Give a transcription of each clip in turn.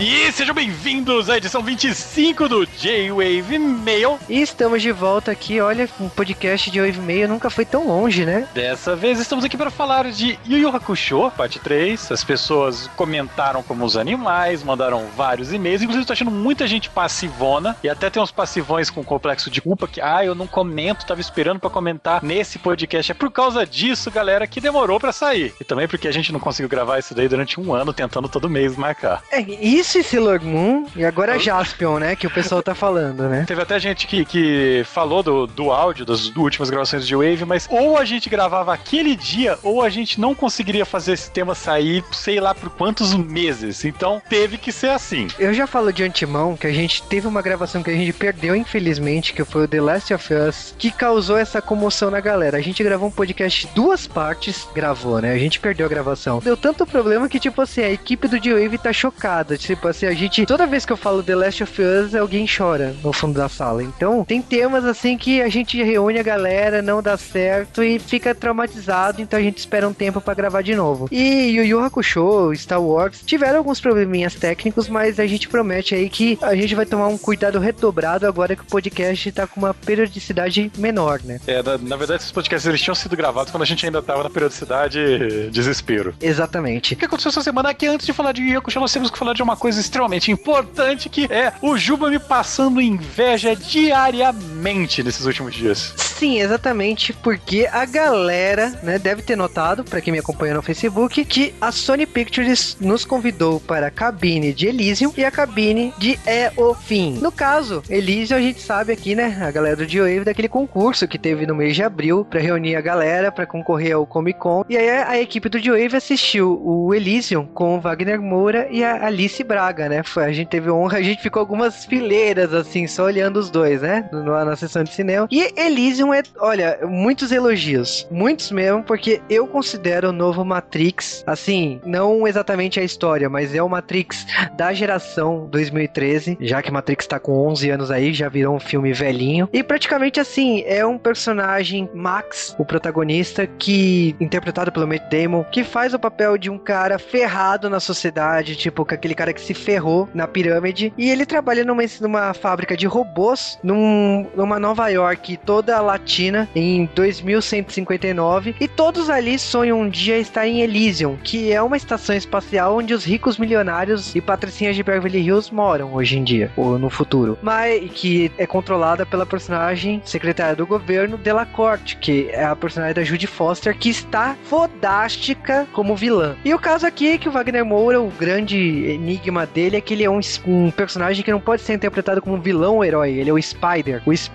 E sejam bem-vindos à edição 25 do J-Wave Mail. E estamos de volta aqui, olha, um podcast de Wave Mail nunca foi tão longe, né? Dessa vez estamos aqui para falar de Yu Yu Hakusho, parte 3. As pessoas comentaram como os animais, mandaram vários e-mails, inclusive estou achando muita gente passivona, e até tem uns passivões com complexo de culpa que, ah, eu não comento, tava esperando para comentar nesse podcast. É por causa disso, galera, que demorou para sair. E também porque a gente não conseguiu gravar isso daí durante um ano, tentando todo mês marcar. É, isso e Sailor Moon, e agora Jaspion, né, que o pessoal tá falando, né? Teve até gente que, que falou do, do áudio das últimas gravações de Wave, mas ou a gente gravava aquele dia, ou a gente não conseguiria fazer esse tema sair, sei lá por quantos meses. Então teve que ser assim. Eu já falo de antemão que a gente teve uma gravação que a gente perdeu, infelizmente, que foi o The Last of Us, que causou essa comoção na galera. A gente gravou um podcast duas partes, gravou, né? A gente perdeu a gravação. Deu tanto problema que, tipo assim, a equipe do D-Wave tá chocada. Tipo assim, a gente, toda vez que eu falo The Last of Us, alguém chora no fundo da sala. Então, tem temas assim que a gente reúne a galera, não dá certo e fica traumatizado, então a gente espera um tempo para gravar de novo. E Yu Yu Hakusho, Star Wars, tiveram alguns probleminhas técnicos, mas a gente promete aí que a gente vai tomar um cuidado redobrado agora que o podcast tá com uma periodicidade menor, né? É, na, na verdade, esses podcasts eles tinham sido gravados quando a gente ainda tava na periodicidade desespero. Exatamente. O que aconteceu essa semana é que antes de falar de Yu Yu Hakusho, nós temos que falar de uma coisa extremamente importante que é o Juba me passando inveja diariamente nesses últimos dias. Sim, exatamente, porque a galera, né, deve ter notado, para quem me acompanha no Facebook, que a Sony Pictures nos convidou para a cabine de Elysium e a cabine de É o Fim. No caso, Elysium a gente sabe aqui, né, a galera do G-Wave daquele concurso que teve no mês de abril para reunir a galera para concorrer ao Comic Con. E aí a equipe do G-Wave assistiu o Elysium com o Wagner Moura e a Alice Braga, né? Foi, a gente teve honra, a gente ficou algumas fileiras assim, só olhando os dois, né, na, na sessão de cinema. E Elysium é, olha, muitos elogios, muitos mesmo, porque eu considero o novo Matrix, assim, não exatamente a história, mas é o Matrix da geração 2013, já que Matrix tá com 11 anos aí, já virou um filme velhinho. E praticamente assim, é um personagem Max, o protagonista, que interpretado pelo Matt Damon, que faz o papel de um cara ferrado na sociedade, tipo, aquele cara que se ferrou na pirâmide, e ele trabalha numa, numa fábrica de robôs num, numa Nova York toda latina em 2159 e todos ali sonham um dia estar em Elysium, que é uma estação espacial onde os ricos milionários e patricinhas de Beverly Hills moram hoje em dia, ou no futuro. Mas que é controlada pela personagem secretária do governo Delacorte, que é a personagem da Judy Foster, que está fodástica como vilã. E o caso aqui é que o Wagner Moura, o grande enigma dele é que ele é um, um personagem que não pode ser interpretado como vilão ou herói, ele é o Spider. O Spider,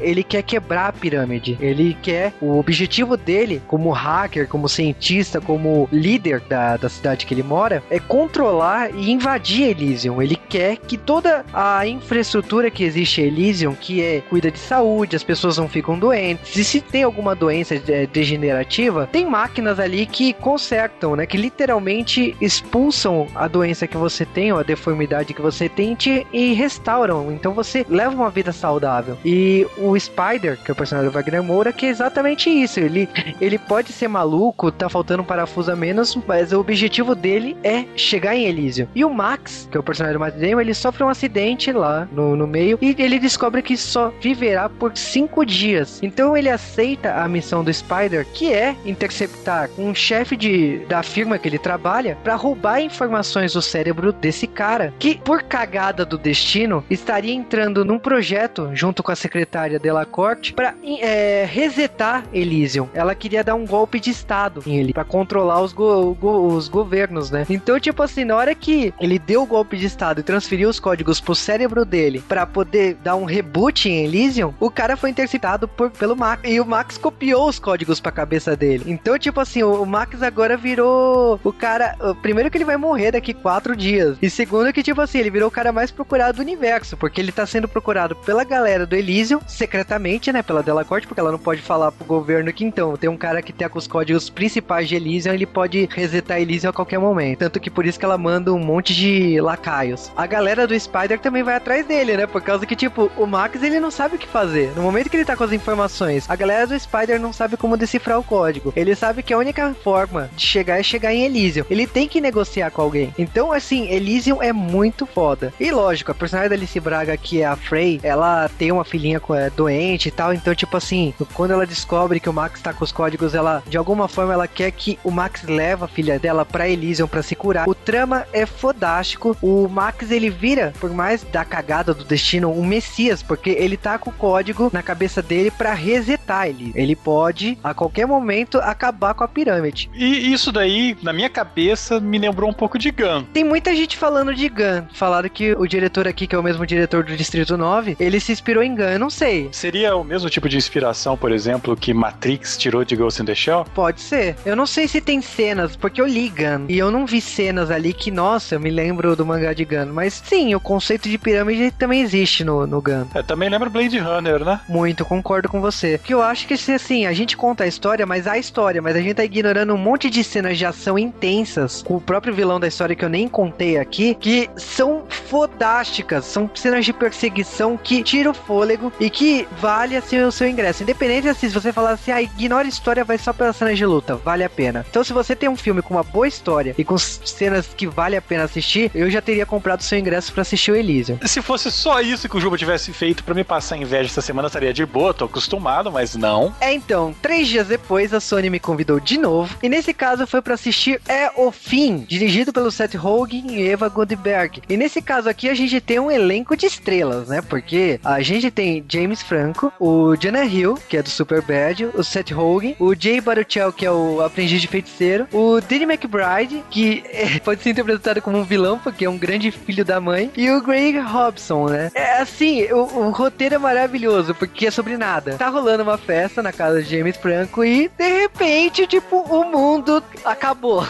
ele quer quebrar a pirâmide. Ele quer, o objetivo dele, como hacker, como cientista, como líder da, da cidade que ele mora, é controlar e invadir Elysium. Ele quer que toda a infraestrutura que existe em Elysium, que é cuida de saúde, as pessoas não ficam doentes, e se tem alguma doença é, degenerativa, tem máquinas ali que consertam, né? Que literalmente expulsam a doença que você tem, ou a deformidade que você tem te, e restauram. Então você leva uma vida saudável. E o Spider, que é o personagem do Wagner Moura, que é exatamente isso. Ele, ele pode ser maluco, tá faltando um parafuso a menos, mas o objetivo dele é chegar em Elysium. E o Max, que é o personagem do Matt Damon, ele sofre um acidente lá no, no meio e ele descobre que só viverá por cinco dias. Então ele aceita a missão do Spider, que é interceptar um chefe de, da firma que ele trabalha para roubar informações do cérebro desse cara, que por cagada do destino estaria entrando num projeto junto com a secretária Delacorte para é, resetar Elysium. Ela queria dar um golpe de estado em ele para controlar os, go go os governos, né? Então, tipo assim, na hora que ele deu o golpe de estado e transferiu os códigos pro cérebro dele para poder dar um reboot em Elysium, o cara foi interceptado por, pelo Max e o Max copiou os códigos pra cabeça dele. Então, tipo assim, o Max agora virou o cara. Primeiro que ele vai morrer daqui quatro dias. E segundo que, tipo assim, ele virou o cara mais procurado do universo, porque ele tá sendo procurado pela galera do Elysium Elysium, secretamente, né, pela Delacorte, porque ela não pode falar pro governo que então, tem um cara que tem os códigos principais de Elysium, ele pode resetar Elysium a qualquer momento. Tanto que por isso que ela manda um monte de lacaios. A galera do Spider também vai atrás dele, né, por causa que, tipo, o Max, ele não sabe o que fazer. No momento que ele tá com as informações, a galera do Spider não sabe como decifrar o código. Ele sabe que a única forma de chegar é chegar em Elysium. Ele tem que negociar com alguém. Então, assim, Elysium é muito foda. E lógico, a personagem da Alice Braga, que é a Frey, ela tem uma filhinha é, doente e tal. Então, tipo assim, quando ela descobre que o Max tá com os códigos, ela, de alguma forma, ela quer que o Max leve a filha dela pra Elysium pra se curar. O trama é fodástico. O Max, ele vira, por mais da cagada do destino, um messias, porque ele tá com o código na cabeça dele para resetar ele. Ele pode, a qualquer momento, acabar com a pirâmide. E isso daí, na minha cabeça, me lembrou um pouco de Gun. Tem muita gente falando de Gun. Falaram que o diretor aqui, que é o mesmo diretor do Distrito 9, ele se inspirou em Gun. Eu não sei. Seria o mesmo tipo de inspiração, por exemplo, que Matrix tirou de Ghost in the Shell? Pode ser. Eu não sei se tem cenas, porque eu li Gun. E eu não vi cenas ali que, nossa, eu me lembro do mangá de Gun. Mas sim, o conceito de pirâmide também existe no, no Gun. É, também lembra Blade Runner, né? Muito, concordo com você. Que eu acho que assim, a gente conta a história, mas a história, mas a gente tá ignorando um monte de cenas de ação intensas com o próprio vilão da história que eu nem contei aqui, que são fodásticas, são cenas de perseguição que tiram o fôlego e que vale assim o seu ingresso. Independente assim, se você falar assim, ah, ignora a história, vai só pelas cenas de luta, vale a pena. Então, se você tem um filme com uma boa história e com cenas que vale a pena assistir, eu já teria comprado o seu ingresso para assistir o Elysium. Se fosse só isso que o Juba tivesse feito para me passar inveja essa semana, estaria de boa, tô acostumado, mas não. É, então, três dias depois, a Sony me convidou de novo, e nesse caso foi para assistir É o Fim, dirigido pelo Seth Rogen e Eva Goldberg. E nesse caso aqui, a gente tem um elenco de estrelas, né? Porque a gente tem James Franco, o Jonah Hill, que é do Super Bad, o Seth Rogen, o Jay Baruchel, que é o aprendiz de feiticeiro, o Danny McBride, que é, pode ser interpretado como um vilão, porque é um grande filho da mãe, e o Greg Robson, né? É assim, o, o roteiro é maravilhoso, porque é sobre nada. Tá rolando uma festa na casa de James Franco e, de repente, tipo, o mundo acabou.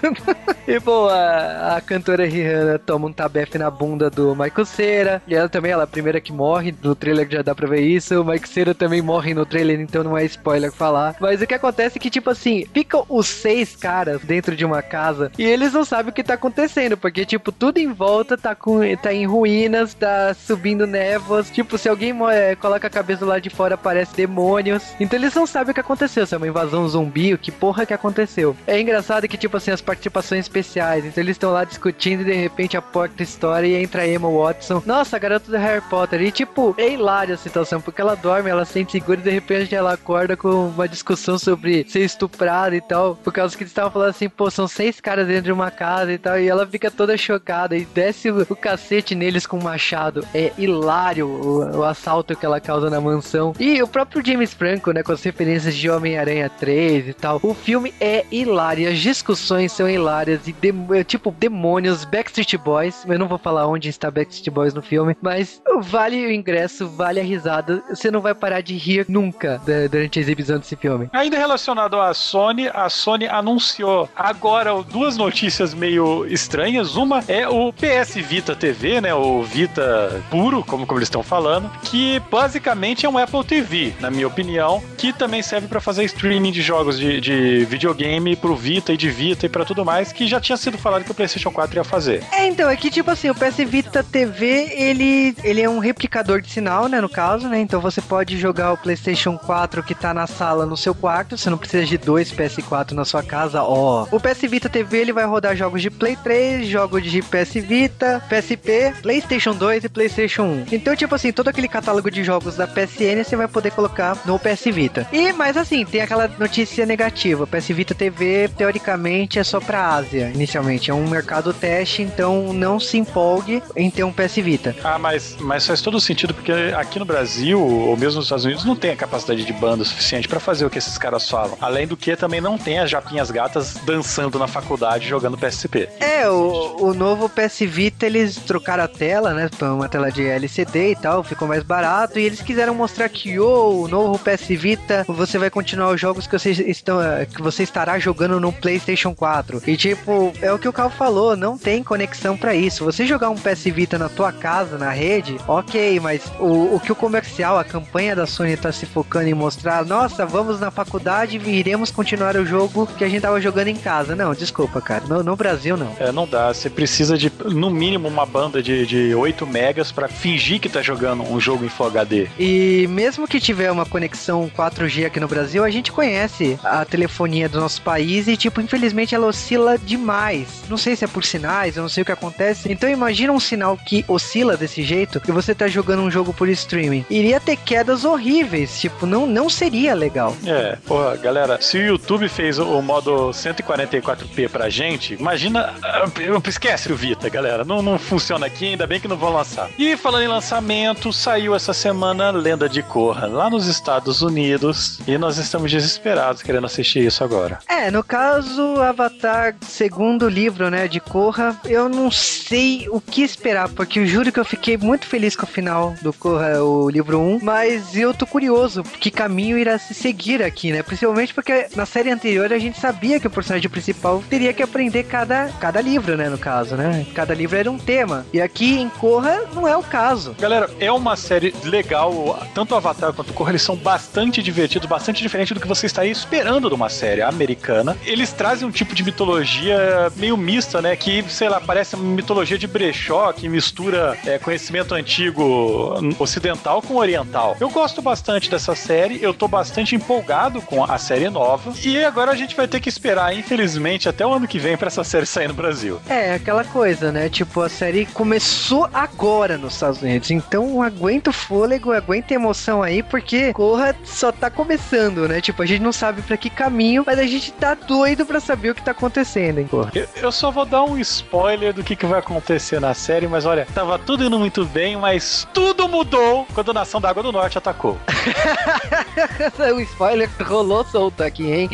e, bom, a, a cantora Rihanna toma um tabefe na bunda do Michael Cera, e ela também, ela é a primeira que morre, no trailer já dá pra ver isso, o Michael Cera também morre no trailer, então não é spoiler falar. Mas o que acontece é que, tipo assim, ficam os seis caras dentro de uma casa e eles não sabem o que tá acontecendo, porque, tipo, tudo em volta tá, com, tá em ruínas, tá subindo névoas. Tipo, se alguém é, coloca a cabeça lado de fora, aparece demônios. Então eles não sabem o que aconteceu, se é uma invasão zumbi, o que porra que aconteceu. É engraçado que, tipo assim, as participações especiais, então eles estão lá discutindo e de repente a porta estoura e entra Emma Watson. Nossa, a garota do Harry Potter. E, tipo, é hilária a situação, porque ela dorme, ela se sente segura e de repente ela acorda com uma discussão sobre ser estuprada e tal, por causa que eles estavam falando assim, pô, são seis caras dentro de uma casa e tal, e ela fica toda chocada e desce o, o cacete neles com o machado. É hilário o, o, assalto que ela causa na mansão. E o próprio James Franco, né, com as referências de Homem-Aranha 3 e tal. O filme é hilário, as discussões são hilárias e de, tipo demônios, Backstreet Boys. Eu não vou falar onde está Backstreet Boys no filme, mas vale o ingresso, vale a risada. Você não vai parar de rir nunca durante a exibição desse filme. Ainda relacionado à Sony, a Sony anunciou agora duas notícias meio estranhas. Uma é o PS Vita TV, né? O Vita puro, como, como eles estão falando, que basicamente é um Apple TV, na minha opinião, que também serve para fazer streaming de jogos de, de videogame pro Vita e de Vita e para tudo mais, que já tinha sido falado que o PlayStation 4 ia fazer. É, então, é que tipo assim, o PS Vita TV, ele, ele é um replicador de sinal, né, no caso, né? Então você pode jogar o PlayStation 4 que tá na sala no seu quarto, você não precisa de dois PS4 na sua casa, ó. O PS Vita TV, ele vai rodar jogos de Play 3, jogos de PS Vita, PSP, PlayStation 2 e PlayStation 1. Então, tipo assim, todo aquele catálogo de jogos da PSN você vai poder colocar no PS Vita. E, mas assim, tem aquela notícia negativa. O PS Vita TV, teoricamente, é só pra Ásia, inicialmente. É um mercado teste, então não se empolgue em ter um PS Vita. Ah, mas, mas faz todo sentido, porque aqui no Brasil, ou mesmo nos Estados Unidos, não tem a capacidade de banda suficiente para fazer o que esses caras falam. Além do que, também não tem as japinhas gatas dançando na faculdade jogando PSP. É, o, o novo PS Vita, eles trocaram a tela, né, uma tela de LCD e tal, ficou mais barato, e eles quiseram mostrar que, oh, o novo PS Vita, você vai continuar os jogos que você, estão, que você estará jogando no PlayStation 4. E, tipo, é o que o Carl falou, não tem conexão para isso. Você jogar um PS Vita na tua casa, na rede, ok, mas o, o, o que o comercial, a campanha da Sony tá se focando em mostrar, nossa, vamos na faculdade e iremos continuar o jogo que a gente tava jogando em casa. Não, desculpa, cara. No, no Brasil, não. É, não dá. Você precisa de, no mínimo, uma banda de, de 8 megas para fingir que tá jogando um jogo em Full HD. E mesmo que tiver uma conexão 4G aqui no Brasil, a gente conhece a telefonia do nosso país e, tipo, infelizmente ela oscila demais. Não sei se é por sinais, eu não sei o que acontece. Então imagina um sinal que oscila desse jeito e você tá jogando um jogo por streaming. Iria ter quedas horríveis, tipo, não, não seria legal. É, porra, galera, se o YouTube fez o modo 144p pra gente, imagina. Ah, esquece o Vita, galera. Não, não funciona aqui, ainda bem que não vão lançar. E falando em lançamento, saiu essa semana Lenda de Korra, lá nos Estados Unidos. E nós estamos desesperados querendo assistir isso agora. É, no caso, Avatar, segundo livro, né, de Korra, eu não sei o que esperar, porque eu juro que eu fiquei muito feliz com o final do Korra, o livro 1, mas eu tô curioso que caminho irá se seguir aqui, né? Principalmente porque na série anterior a gente sabia que o personagem principal teria que aprender cada, cada livro, né, no caso, né? Cada livro era um tema. E aqui em Korra não é o caso. Galera, é uma série legal, tanto o Avatar quanto o Korra, eles são bastante divertidos, bastante diferente do que você estaria esperando de uma série americana. Eles trazem um tipo de mitologia meio mista, né? Que, sei lá, parece uma mitologia de brechó, que mistura é, conhecimento antigo ocidental com oriental. Eu gosto bastante dessa série, eu tô bastante empolgado com a série nova. E agora a gente vai ter que esperar, infelizmente, até o ano que vem para essa série sair no Brasil. É, aquela coisa, né? Tipo, a série começou agora nos Estados Unidos, então aguenta o fôlego, aguenta a emoção aí, porque Corra só tá começando, né? Tipo, a gente não sabe para que caminho, mas a gente tá doido para saber o que tá acontecendo, hein, Corra. Eu, eu, só vou dar um spoiler do que, que vai acontecer na série, mas olha, tava tudo indo muito bem, mas tudo mudou quando a Nação da Água do Norte atacou. o spoiler rolou solto aqui, hein?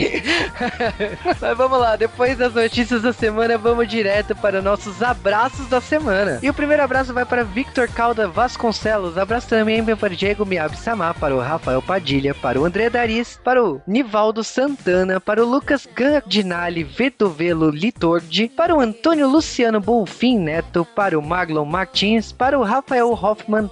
mas vamos lá, depois das notícias da semana, vamos direto para nossos abraços da semana. E o primeiro abraço vai para Victor Calda Vasconcelos. Abraço também para Diego Miyabi Samar, para o Rafael Padilha, para o André Daris, para o Nivaldo Santana, para o Lucas Gardinali Vetovelo Litordi, para o Antônio Luciano Bolfin Neto, para o Marlon Martins, para o Rafael Hoffman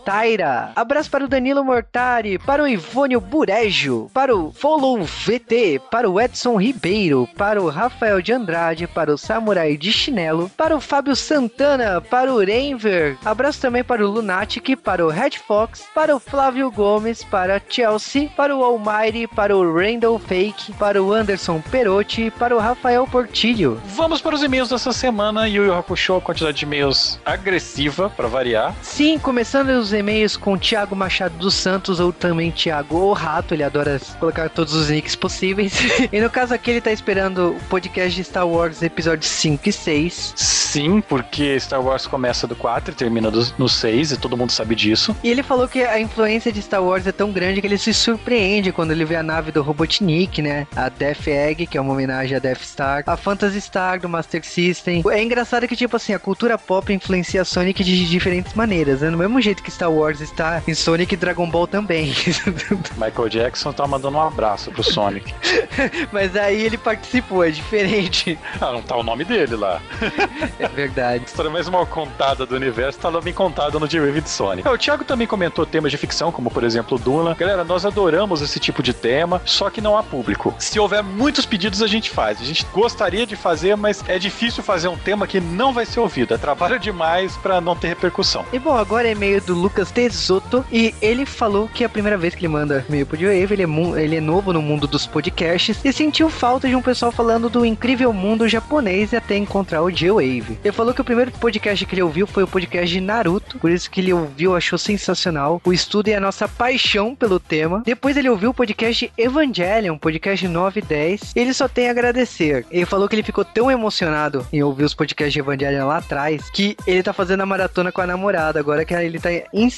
Abraço para o Danilo Mortari, para o Ivônio Burejo, para o Follow VT, para o Edson Ribeiro, para o Rafael de Andrade, para o Samurai de Chinelo, para o Fábio Santana, para o Renver. Abraço também para o Lunatic, para o Red Fox, para o Flávio Gomes, para Chelsea, para o Almighty, para o Randall Fake, para o Anderson Perotti, para o Rafael Portilho. Vamos para os e-mails dessa semana. Yu Yu Hakusho, quantidade de e-mails agressiva, para variar. Sim, começando os e-mails com Thiago Machado dos Santos, ou também Thiago o Rato, ele adora colocar todos os nicks possíveis. e no caso aqui, ele tá esperando o podcast de Star Wars episódios 5 e 6. Sim, porque Star Wars começa do 4 e termina do, no 6, e todo mundo sabe disso. E ele falou que a influência de Star Wars é tão grande que ele se surpreende quando ele vê a nave do Robotnik, né? A Death Egg, que é uma homenagem a Death Star, a Phantasy Star do Master System. É engraçado que, tipo assim, a cultura pop influencia a Sonic de diferentes maneiras, né? No mesmo jeito que Star Wars está em Sonic e Dragon Ball também. Michael Jackson tá mandando um abraço pro Sonic. Mas aí ele participou, é diferente. Ah, não tá o nome dele lá. É verdade. A história mais mal contada do universo tá bem contada no Derivative de Sonic. É, o Thiago também comentou temas de ficção, como por exemplo Duna. Galera, nós adoramos esse tipo de tema, só que não há público. Se houver muitos pedidos, a gente faz. A gente gostaria de fazer, mas é difícil fazer um tema que não vai ser ouvido. É trabalho demais para não ter repercussão. E bom, agora é e-mail do Lucas Tesoto e ele falou que a primeira vez que ele manda e-mail pro Wave, ele é, ele é novo no mundo dos podcasts e sentiu falta de um pessoal falando do incrível mundo japonês e até encontrar o J-Wave. Ele falou que o primeiro podcast que ele ouviu foi o podcast de Naruto, por isso que ele ouviu, achou sensacional. O estudo é a nossa paixão pelo tema. Depois ele ouviu o podcast Evangelion, podcast 9 e 10. Ele só tem a agradecer. Ele falou que ele ficou tão emocionado em ouvir os podcasts de Evangelion lá atrás que ele tá fazendo a maratona com a namorada. Agora que ele tá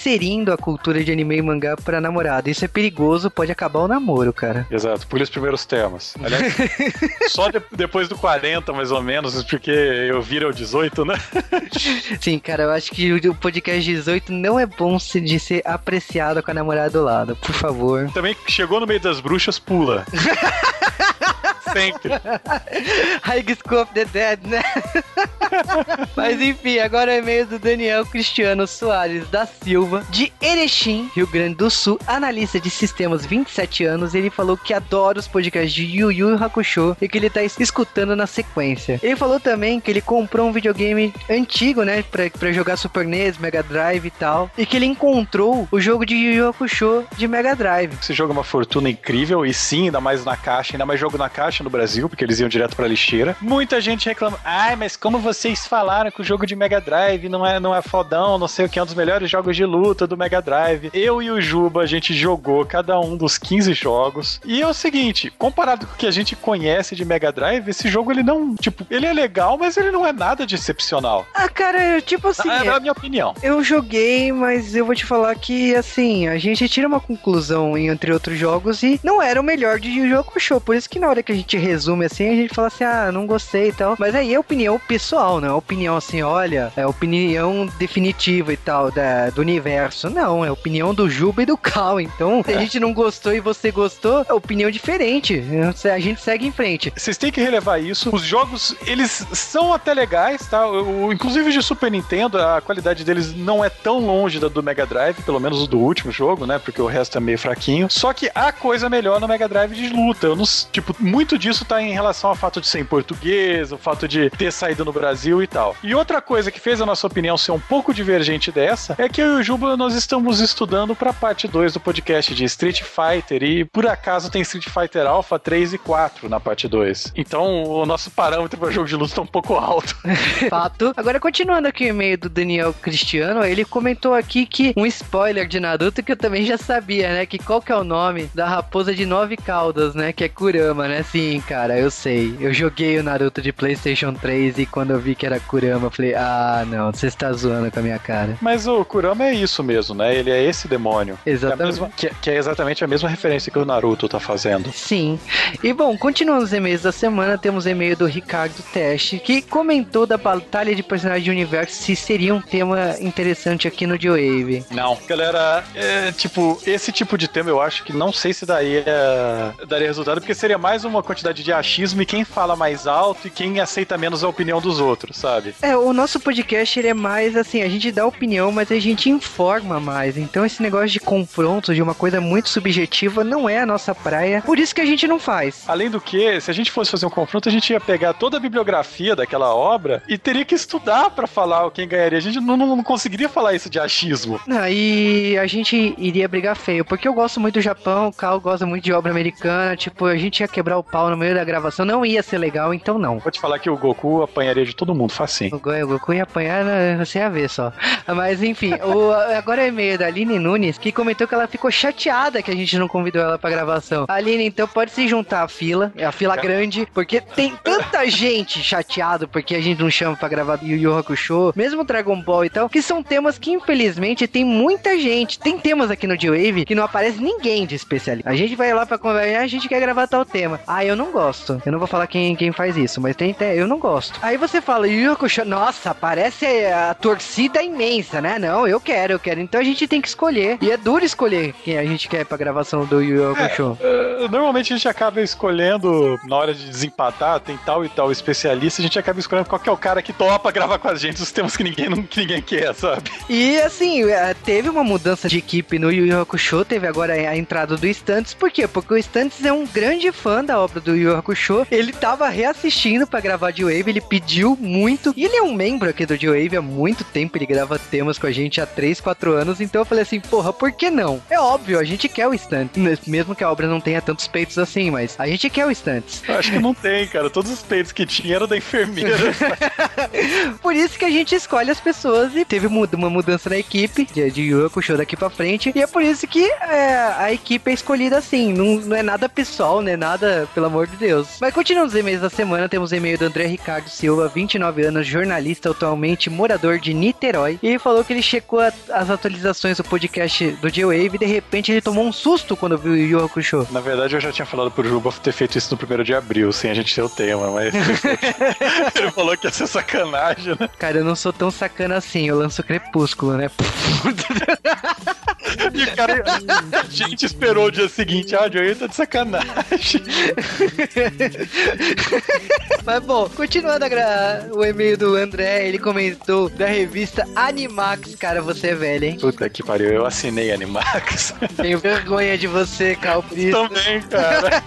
inserindo a cultura de anime e mangá pra namorada. Isso é perigoso, pode acabar o namoro, cara. Exato, por os primeiros temas. Aliás, só de, depois do 40, mais ou menos, porque eu viro ao 18, né? Sim, cara, eu acho que o podcast 18 não é bom de ser apreciado com a namorada do lado, por favor. Também chegou no meio das bruxas, pula. Sempre. High School of the Dead, né? Mas enfim, agora é e-mail do Daniel Cristiano Soares da Silva, de Erechim, Rio Grande do Sul, analista de sistemas 27 anos. Ele falou que adora os podcasts de Yu Yu Hakusho e que ele tá escutando na sequência. Ele falou também que ele comprou um videogame antigo, né, pra, pra jogar Super NES, Mega Drive e tal, e que ele encontrou o jogo de Yu Yu Hakusho de Mega Drive. Esse jogo é uma fortuna incrível e sim, ainda mais na caixa, ainda mais jogo na caixa no Brasil, porque eles iam direto pra lixeira. Muita gente reclama, ai, mas como vocês falaram que o jogo de Mega Drive não é, não é fodão, não sei o que, é um dos melhores jogos de luta do Mega Drive. Eu e o Juba, a gente jogou cada um dos 15 jogos. E é o seguinte, comparado com o que a gente conhece de Mega Drive, esse jogo ele não, tipo, ele é legal, mas ele não é nada de excepcional. Ah, cara, eu, tipo assim. É, é a minha opinião. Eu joguei, mas eu vou te falar que, assim, a gente tira uma conclusão entre outros jogos e não era o melhor de Yu Yu Hakusho. Por isso que na hora que a gente resume assim, a gente fala assim, ah, não gostei e tal. Mas aí é opinião pessoal, não é opinião assim, olha, é opinião definitiva e tal da, do universo. Não, é opinião do Juba e do Cal. Então, se a gente não gostou e você gostou, é opinião diferente. A gente segue em frente. Vocês têm que relevar isso. Os jogos, eles são até legais, tá? O, inclusive de Super Nintendo, a qualidade deles não é tão longe da do Mega Drive, pelo menos o do último jogo, né? Porque o resto é meio fraquinho. Só que há coisa melhor no Mega Drive de luta. Eu não, tipo, muito disso tá em relação ao fato de ser em português, o fato de ter saído no Brasil e tal. E outra coisa que fez a nossa opinião ser um pouco divergente dessa é que eu e o Juba nós estamos estudando para parte 2 do podcast de Street Fighter e por acaso tem Street Fighter Alpha 3 e 4 na parte 2. Então o nosso parâmetro para jogo de luta tá um pouco alto. Fato. Agora continuando aqui o e-mail do Daniel Cristiano, ele comentou aqui que um spoiler de Naruto que eu também já sabia, né? Que qual que é o nome da raposa de nove caudas, né? Que é Kurama, né? Sim, cara, eu sei. Eu joguei o Naruto de PlayStation 3 e quando eu vi que era Kurama, eu falei, ah, não, você está zoando com a minha cara. Mas o Kurama é isso mesmo, né? Ele é esse demônio. Exatamente. Que é, mesma, que, que é exatamente a mesma referência que o Naruto tá fazendo. Sim. E bom, continuando os e-mails da semana, temos e-mail do Ricardo Teste, que comentou da batalha de personagens de universo se seria um tema interessante aqui no G-Wave. Não. Galera, é, tipo, esse tipo de tema eu acho que não sei se daria, daria resultado, porque seria mais uma quantidade de achismo e quem fala mais alto e quem aceita menos a opinião dos outros, sabe? É, o nosso podcast ele é mais assim, a gente dá opinião, mas a gente informa mais. Então esse negócio de confronto, de uma coisa muito subjetiva, não é a nossa praia. Por isso que a gente não faz. Além do que, se a gente fosse fazer um confronto, a gente ia pegar toda a bibliografia daquela obra e teria que estudar para falar quem ganharia. A gente não, não, não conseguiria falar isso de achismo. Não, e a gente iria brigar feio, porque eu gosto muito do Japão, o Cal gosta muito de obra americana, tipo, a gente ia quebrar o pau no meio da gravação, não ia ser legal, então não. Vou te falar que o Goku apanharia de todo mundo, facinho. O, o Goku ia apanhar, né, você ia ver só. Mas enfim, o, agora é e-mail da Aline Nunes, que comentou que ela ficou chateada que a gente não convidou ela pra gravação. Aline, então pode se juntar à fila, é a fila grande, porque tem tanta gente chateado porque a gente não chama pra gravar Yu Yu Hakusho, mesmo Dragon Ball e tal, que são temas que infelizmente tem muita gente. Tem temas aqui no G-Wave que não aparece ninguém de especialista. A gente vai lá pra conversar, a gente quer gravar tal tema. Ah, eu não gosto. Eu não vou falar quem, quem faz isso, mas tem, tem eu não gosto. Aí você fala, Yu Hakusho, nossa, parece a torcida imensa, né? Não, eu quero, eu quero. Então a gente tem que escolher. E é duro escolher quem a gente quer pra gravação do Yu Yu Hakusho. É, normalmente a gente acaba escolhendo, na hora de desempatar, tem tal e tal especialista, a gente acaba escolhendo qual que é o cara que topa gravar com a gente os temas que ninguém, não, que ninguém quer, sabe? E assim, é, teve uma mudança de equipe no Yu Yu Hakusho, teve agora a entrada do Stunts. Por quê? Porque o Stunts é um grande fã da obra do Yu Yu Hakusho. Ele tava reassistindo para gravar de Wave, ele pediu muito. E ele é um membro aqui do G-Wave há muito tempo, ele grava temas com a gente há 3, 4 anos. Então eu falei assim, porra, por que não? É óbvio, a gente quer o Stunts. Mesmo que a obra não tenha tantos peitos assim, mas a gente quer o Stunts. Eu acho que não tem, cara. Todos os peitos que tinha eram da enfermeira. por isso que a gente escolhe as pessoas e teve uma mudança na equipe de, de Yu Hakusho daqui pra frente. E é por isso que é, a equipe é escolhida assim. Não, não é nada pessoal, não é nada, pelo amor de Deus. Mas continuando os e-mails da semana, temos e-mail do André Ricardo Silva, 29 anos, jornalista, atualmente morador de Niterói. E ele falou que ele checou a, as atualizações do podcast do J-Wave e de repente ele tomou um susto quando viu o Yu Hakusho. Na verdade, eu já tinha falado pro Juba ter feito isso no primeiro de abril, sem a gente ter o tema, mas ele falou que ia ser sacanagem, né? Cara, eu não sou tão sacana assim, eu lanço Crepúsculo, né? e o cara, a gente esperou o dia seguinte, ah, Joey tá de sacanagem. Mas bom, continuando a, gra o e-mail do André, ele comentou da revista Animax. Cara, você é velho, hein? Puta que pariu, eu assinei Animax. Tenho vergonha de você, Calpista. Também, cara.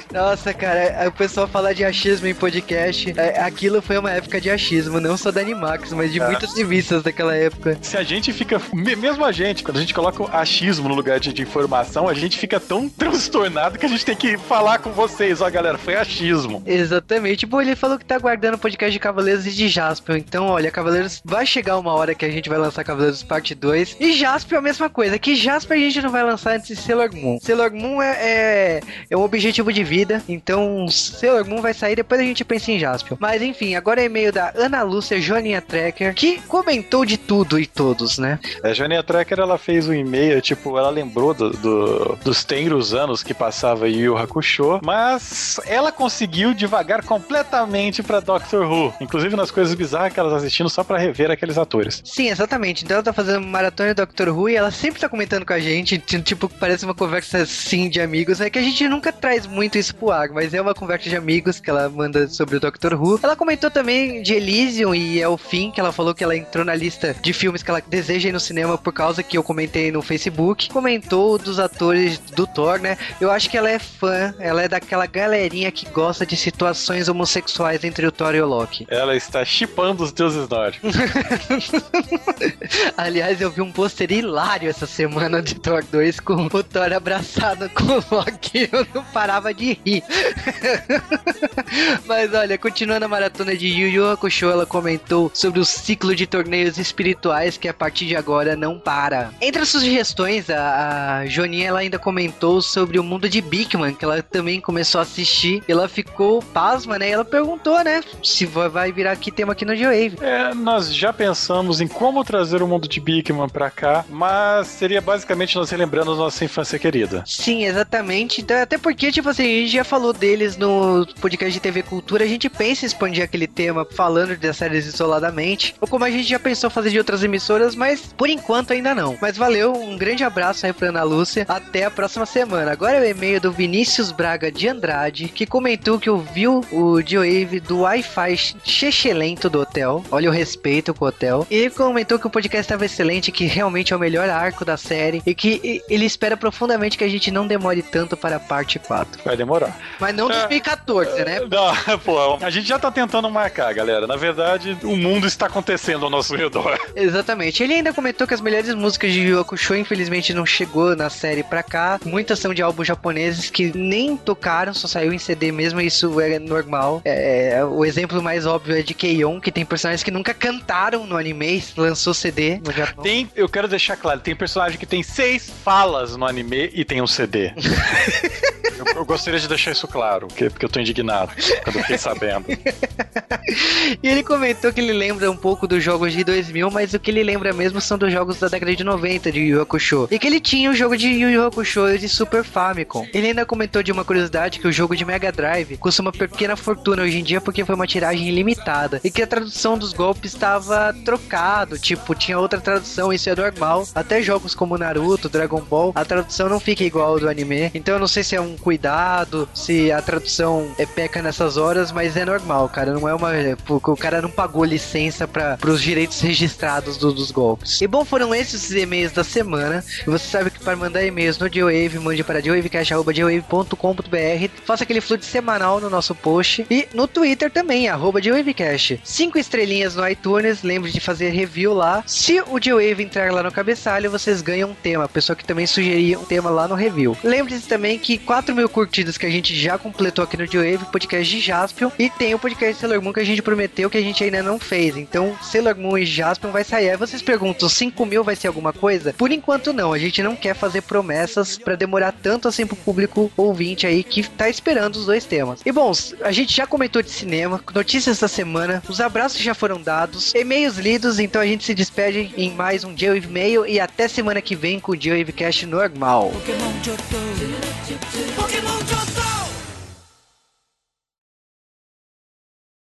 Nossa, cara, o pessoal fala de achismo em podcast. É, aquilo foi uma época de achismo, não só da Animax, mas de É. muitas revistas daquela época. Se a gente fica, me- mesmo a gente, quando a gente coloca o achismo no lugar de, de informação, a gente fica tão transtornado que a gente tem que falar com vocês, ó, galera, foi achismo. Exatamente. Bom, ele falou que tá guardando o podcast de Cavaleiros e de Jaspion. Então, olha, Cavaleiros vai chegar uma hora que a gente vai lançar Cavaleiros Parte 2. E Jaspion é a mesma coisa. Que Jaspion a gente não vai lançar antes de Sailor Moon. Sailor Moon é, é, é um objetivo de vida. Então, Sailor Moon vai sair, depois a gente pensa em Jaspion. Mas enfim, agora é e-mail da Ana Lúcia Joaninha Trekker, que comentou de tudo e todos, né? A Joania Tracker, ela fez um e-mail, tipo, ela lembrou do, do- dos tenros anos que passava Yu Hakusho, mas ela conseguiu devagar completamente pra Doctor Who, inclusive nas coisas bizarras que ela tá assistindo só pra rever aqueles atores. Sim, exatamente. Então ela tá fazendo maratona de Doctor Who e ela sempre tá comentando com a gente, tipo, parece uma conversa assim de amigos. É que a gente nunca traz muito isso pro ar, mas é uma conversa de amigos que ela manda sobre o Doctor Who. Ela comentou também de Elysium e é o fim, que ela falou que ela entrou na lista de filmes que ela deseja ir no cinema por causa que eu comentei no Facebook. Comentou dos atores do Thor, né? Eu acho que ela é fã, ela é daquela galerinha que gosta de situações homossexuais entre o Thor e o Loki. Ela está chipando os deuses nórdicos. Aliás, eu vi um pôster hilário essa semana de Thor 2 com o Thor abraçado com o Loki. Eu não parava de rir. Mas olha, continuando a maratona de Yu Yu Hakusho, ela comentou sobre o ciclo de torneios espirituais que a partir de agora não para. Entre as sugestões, a, a Joninha ela ainda comentou sobre o mundo de Bigman, que ela também começou a assistir. Ela ficou pasma, né? Ela perguntou, né? Se vai- virar aqui tema aqui no G-Wave. É, nós já pensamos em como trazer o mundo de Bigman pra cá, mas seria basicamente nós relembrando a nossa infância querida. Sim, exatamente. Então, até porque, tipo assim, a gente já falou deles no podcast de TV Cultura, a gente pensa em expandir aquele tema falando das séries isoladamente, ou como a gente já pensou fazer de outras emissoras, mas por enquanto ainda não. Mas valeu, um grande abraço aí pra Ana Lúcia, até a próxima semana. Agora é o e-mail do Vinícius Braga de Andrade, que comentou que ouviu o G-Wave do Wi-Fi chechelento do hotel, olha o respeito com o hotel, e ele comentou que o podcast estava excelente, que realmente é o melhor arco da série, e que e- ele espera profundamente que a gente não demore tanto para a parte 4. Vai demorar. Mas não É. 2014, né? Não, pô, a gente já tá tentando marcar, galera. Na verdade, o mundo está acontecendo ao nosso redor. Exatamente. Ele ainda comentou que as melhores músicas de Yu Hakusho infelizmente não chegou na série pra cá. Muitas são de álbuns japoneses que nem tocaram, só saiu em CD mesmo, e isso é normal. É, o exemplo mais óbvio é de Keion, que tem personagens que nunca cantaram no anime, lançou CD no Japão. Tem, eu quero deixar claro, tem personagem que tem seis falas no anime e tem um CD. eu, eu gostaria de deixar isso claro, porque, porque eu tô indignado quando eu fiquei sabendo. E ele comentou que ele lembra um pouco dos jogos de 2000, mas o que ele lembra mesmo são dos jogos da década de 90 de Yu Hakusho. E que ele tinha o jogo de Yu Yu Hakusho de Super Famicom. Ele ainda comentou de uma curiosidade que o jogo de Mega Drive custa uma pequena fortuna hoje em dia porque foi uma tiragem ilimitada. E que a tradução dos golpes estava trocado, tipo, tinha outra tradução, isso é normal. Até jogos como Naruto, Dragon Ball, a tradução não fica igual ao do anime. Então eu não sei se é um cuidado, se a tradução é peca nessas horas, mas é normal, cara. Não é uma. porque O cara não pagou licença para os direitos registrados do- dos golpes. E bom, foram esses os e-mails da semana. Você sabe que para mandar e-mails no Geowave, mande para geowavecast.com.br. Faça aquele fluxo semanal no nosso post. E no Twitter também, arroba Geowavecast. Cinco estrelinhas no iTunes. Lembre de fazer review lá. Se o Geowave entrar lá no cabeçalho, vocês ganham um tema. A pessoa que também sugeria um tema lá no review. Lembre-se também que 4 mil curtidas que a gente já completou aqui no Geowave, podcast de Jaspion. E tem o podcast Sailor Moon que a gente prometeu que a gente ainda não fez. Então, Sailor Moon e Jaspion vai sair. Aí vocês perguntam, 5 mil vai ser alguma coisa? Por enquanto não. A gente não quer fazer promessas pra demorar tanto assim pro público ouvinte aí que tá esperando os dois temas. E bom, a gente já comentou de cinema, notícias da semana, os abraços já foram dados, e-mails lidos, então a gente se despede em mais um Geowave Mail e até semana que vem com o Geowave Cast normal. Pokémon